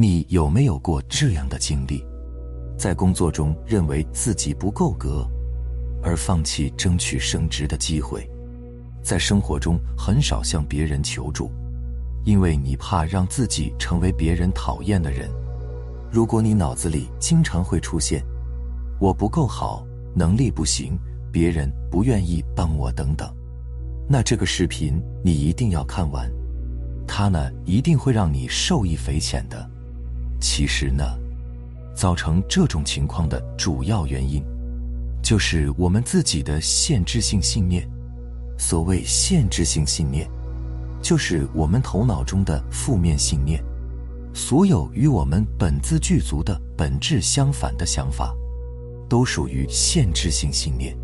你有没有过这样的经历？在工作中认为自己不够格，而放弃争取升职的机会；在生活中很少向别人求助，因为你怕让自己成为别人讨厌的人。如果你脑子里经常会出现“我不够好，能力不行，别人不愿意帮我”等等，那这个视频你一定要看完，它呢一定会让你受益匪浅的。其实呢，造成这种情况的主要原因，就是我们自己的限制性信念。所谓限制性信念，就是我们头脑中的负面信念。所有与我们本自具足的本质相反的想法，都属于限制性信念。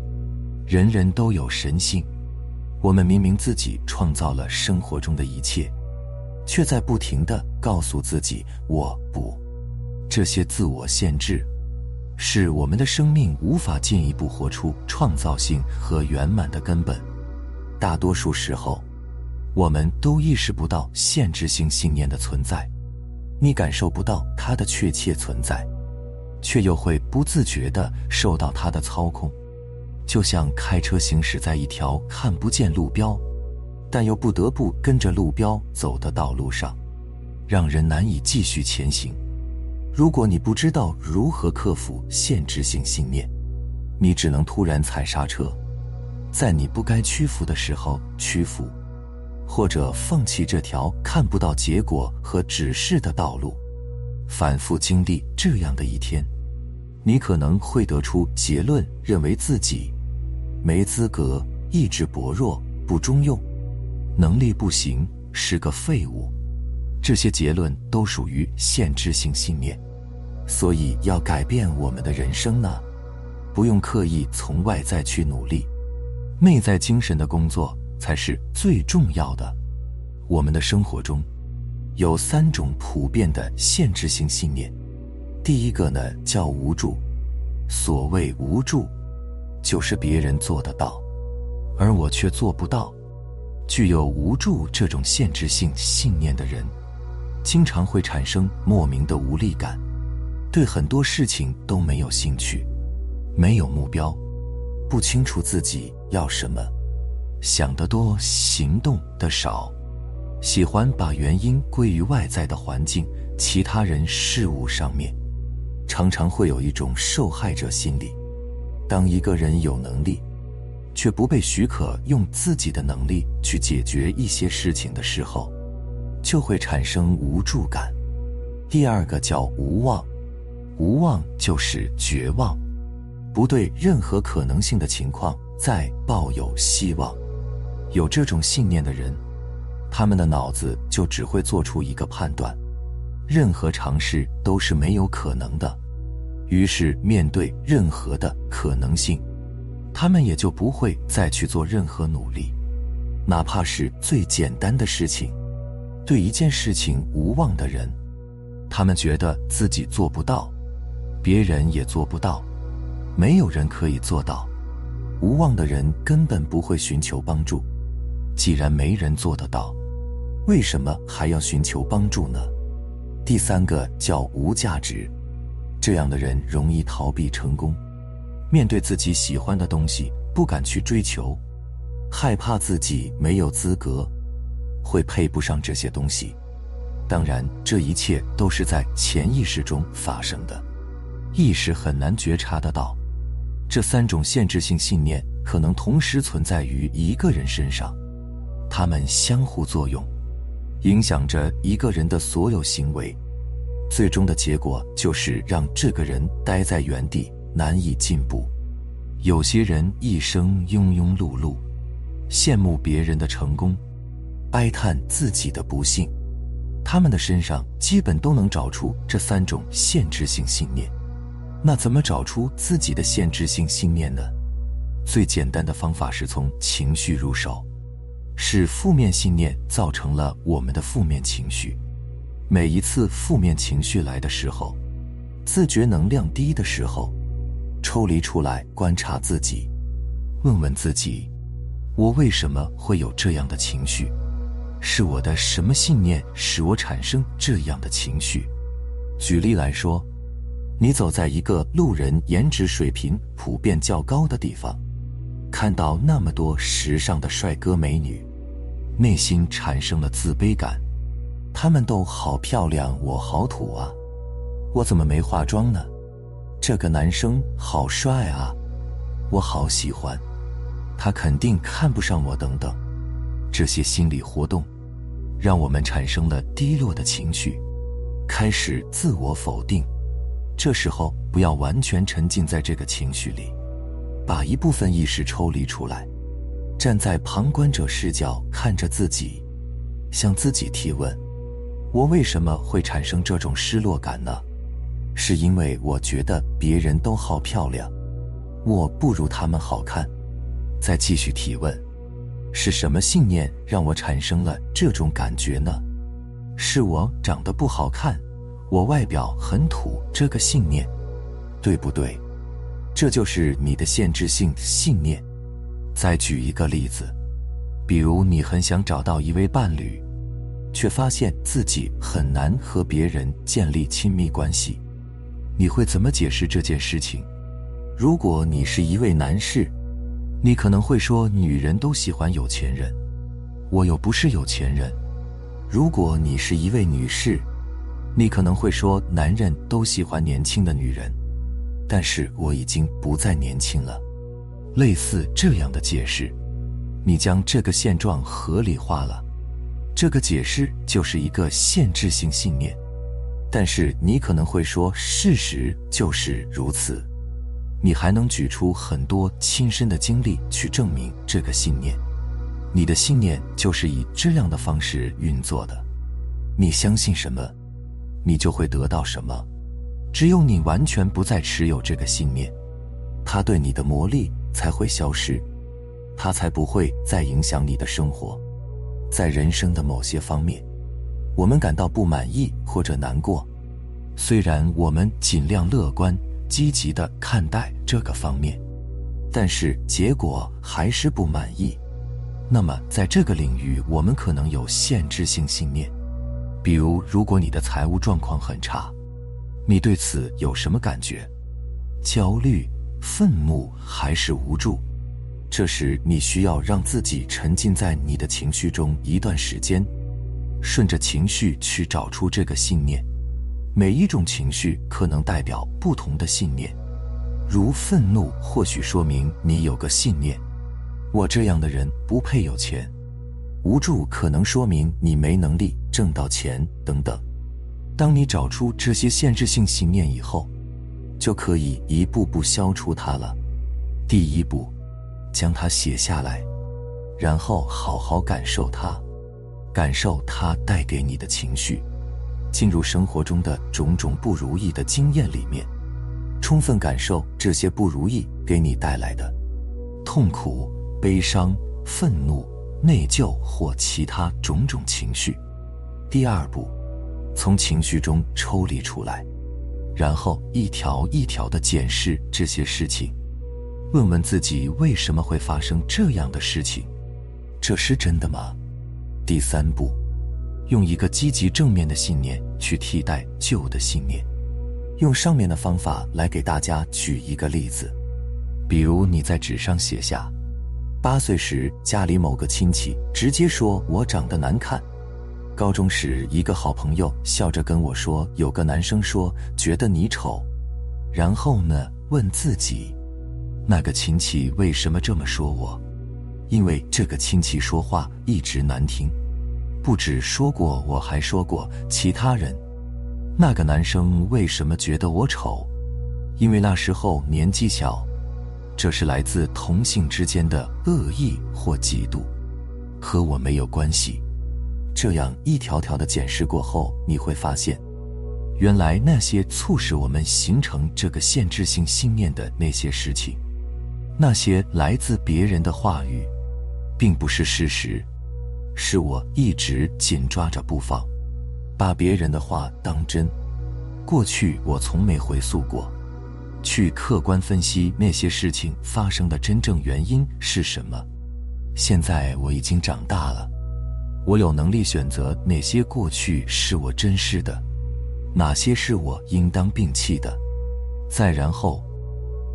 人人都有神性，我们明明自己创造了生活中的一切。却在不停的告诉自己“我不”，这些自我限制，是我们的生命无法进一步活出创造性和圆满的根本。大多数时候，我们都意识不到限制性信念的存在，你感受不到它的确切存在，却又会不自觉地受到它的操控，就像开车行驶在一条看不见路标。但又不得不跟着路标走的道路上，让人难以继续前行。如果你不知道如何克服限制性信念，你只能突然踩刹车，在你不该屈服的时候屈服，或者放弃这条看不到结果和指示的道路。反复经历这样的一天，你可能会得出结论，认为自己没资格、意志薄弱、不中用。能力不行，是个废物，这些结论都属于限制性信念。所以要改变我们的人生呢，不用刻意从外在去努力，内在精神的工作才是最重要的。我们的生活中有三种普遍的限制性信念，第一个呢叫无助。所谓无助，就是别人做得到，而我却做不到。具有无助这种限制性信念的人，经常会产生莫名的无力感，对很多事情都没有兴趣，没有目标，不清楚自己要什么，想得多，行动的少，喜欢把原因归于外在的环境、其他人、事物上面，常常会有一种受害者心理。当一个人有能力，却不被许可用自己的能力去解决一些事情的时候，就会产生无助感。第二个叫无望，无望就是绝望，不对任何可能性的情况再抱有希望。有这种信念的人，他们的脑子就只会做出一个判断：任何尝试都是没有可能的。于是面对任何的可能性。他们也就不会再去做任何努力，哪怕是最简单的事情。对一件事情无望的人，他们觉得自己做不到，别人也做不到，没有人可以做到。无望的人根本不会寻求帮助。既然没人做得到，为什么还要寻求帮助呢？第三个叫无价值，这样的人容易逃避成功。面对自己喜欢的东西，不敢去追求，害怕自己没有资格，会配不上这些东西。当然，这一切都是在潜意识中发生的，意识很难觉察得到。这三种限制性信念可能同时存在于一个人身上，它们相互作用，影响着一个人的所有行为，最终的结果就是让这个人待在原地。难以进步，有些人一生庸庸碌碌，羡慕别人的成功，哀叹自己的不幸，他们的身上基本都能找出这三种限制性信念。那怎么找出自己的限制性信念呢？最简单的方法是从情绪入手，是负面信念造成了我们的负面情绪。每一次负面情绪来的时候，自觉能量低的时候，抽离出来观察自己，问问自己：我为什么会有这样的情绪？是我的什么信念使我产生这样的情绪？举例来说，你走在一个路人颜值水平普遍较高的地方，看到那么多时尚的帅哥美女，内心产生了自卑感。他们都好漂亮，我好土啊！我怎么没化妆呢？这个男生好帅啊，我好喜欢，他肯定看不上我等等，这些心理活动。让我们产生了低落的情绪，开始自我否定。这时候不要完全沉浸在这个情绪里，把一部分意识抽离出来，站在旁观者视角看着自己，向自己提问：我为什么会产生这种失落感呢？是因为我觉得别人都好漂亮，我不如他们好看。再继续提问。是什么信念让我产生了这种感觉呢？是我长得不好看，我外表很土这个信念，对不对？这就是你的限制性信念。再举一个例子，比如你很想找到一位伴侣，却发现自己很难和别人建立亲密关系，你会怎么解释这件事情？如果你是一位男士。你可能会说，女人都喜欢有钱人，我又不是有钱人。如果你是一位女士，你可能会说，男人都喜欢年轻的女人，但是我已经不再年轻了。类似这样的解释，你将这个现状合理化了，这个解释就是一个限制性信念。但是你可能会说，事实就是如此。你还能举出很多亲身的经历去证明这个信念。你的信念就是以这样的方式运作的。你相信什么，你就会得到什么。只有你完全不再持有这个信念，它对你的魔力才会消失，它才不会再影响你的生活。在人生的某些方面，我们感到不满意或者难过，虽然我们尽量乐观。积极的看待这个方面，但是结果还是不满意。那么，在这个领域，我们可能有限制性信念。比如，如果你的财务状况很差，你对此有什么感觉？焦虑、愤怒还是无助？这时，你需要让自己沉浸在你的情绪中一段时间，顺着情绪去找出这个信念。每一种情绪可能代表不同的信念，如愤怒或许说明你有个信念：我这样的人不配有钱；无助可能说明你没能力挣到钱等等。当你找出这些限制性信念以后，就可以一步步消除它了。第一步，将它写下来，然后好好感受它，感受它带给你的情绪。进入生活中的种种不如意的经验里面，充分感受这些不如意给你带来的痛苦、悲伤、愤怒、内疚或其他种种情绪。第二步，从情绪中抽离出来，然后一条一条的检视这些事情，问问自己为什么会发生这样的事情，这是真的吗？第三步。用一个积极正面的信念去替代旧的信念，用上面的方法来给大家举一个例子，比如你在纸上写下：八岁时家里某个亲戚直接说我长得难看；高中时一个好朋友笑着跟我说有个男生说觉得你丑。然后呢，问自己，那个亲戚为什么这么说我？因为这个亲戚说话一直难听。不止说过，我还说过其他人。那个男生为什么觉得我丑？因为那时候年纪小。这是来自同性之间的恶意或嫉妒，和我没有关系。这样一条条的检视过后，你会发现，原来那些促使我们形成这个限制性信念的那些事情，那些来自别人的话语，并不是事实，是我一直紧抓着不放，把别人的话当真。过去我从没回溯过，去客观分析那些事情发生的真正原因是什么。现在我已经长大了，我有能力选择哪些过去是我珍视的，哪些是我应当摒弃的。再然后，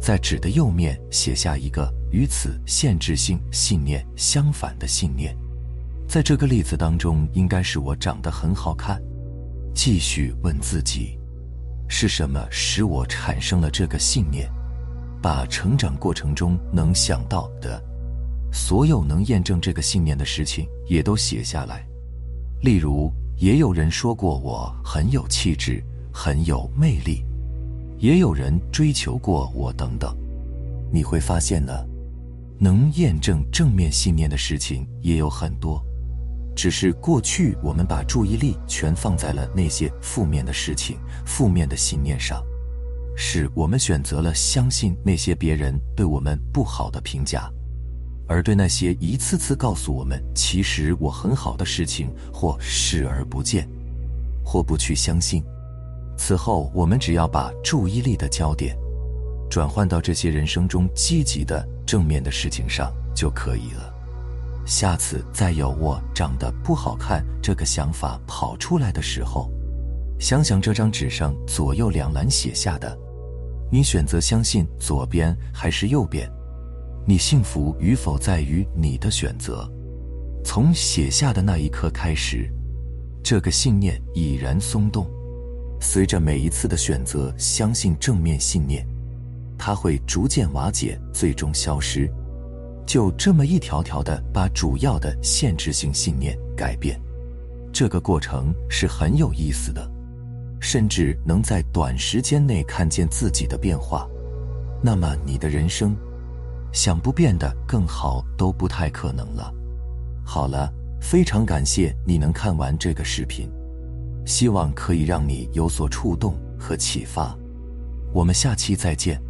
在纸的右面写下一个与此限制性信念相反的信念。在这个例子当中，应该是我长得很好看。继续问自己。是什么使我产生了这个信念？把成长过程中能想到的，所有能验证这个信念的事情也都写下来。例如，也有人说过我很有气质，很有魅力；也有人追求过我等等。你会发现呢，能验证正面信念的事情也有很多。只是过去我们把注意力全放在了那些负面的事情、负面的信念上，是我们选择了相信那些别人对我们不好的评价，而对那些一次次告诉我们其实我很好的事情或视而不见，或不去相信。此后，我们只要把注意力的焦点转换到这些人生中积极的、正面的事情上就可以了。下次再有我长得不好看这个想法跑出来的时候，想想这张纸上左右两栏写下的，你选择相信左边还是右边？你幸福与否在于你的选择。从写下的那一刻开始，这个信念已然松动。随着每一次的选择相信正面信念，它会逐渐瓦解，最终消失。就这么一条条的把主要的限制性信念改变，这个过程是很有意思的，甚至能在短时间内看见自己的变化。那么你的人生，想不变得更好都不太可能了。好了，非常感谢你能看完这个视频，希望可以让你有所触动和启发。我们下期再见。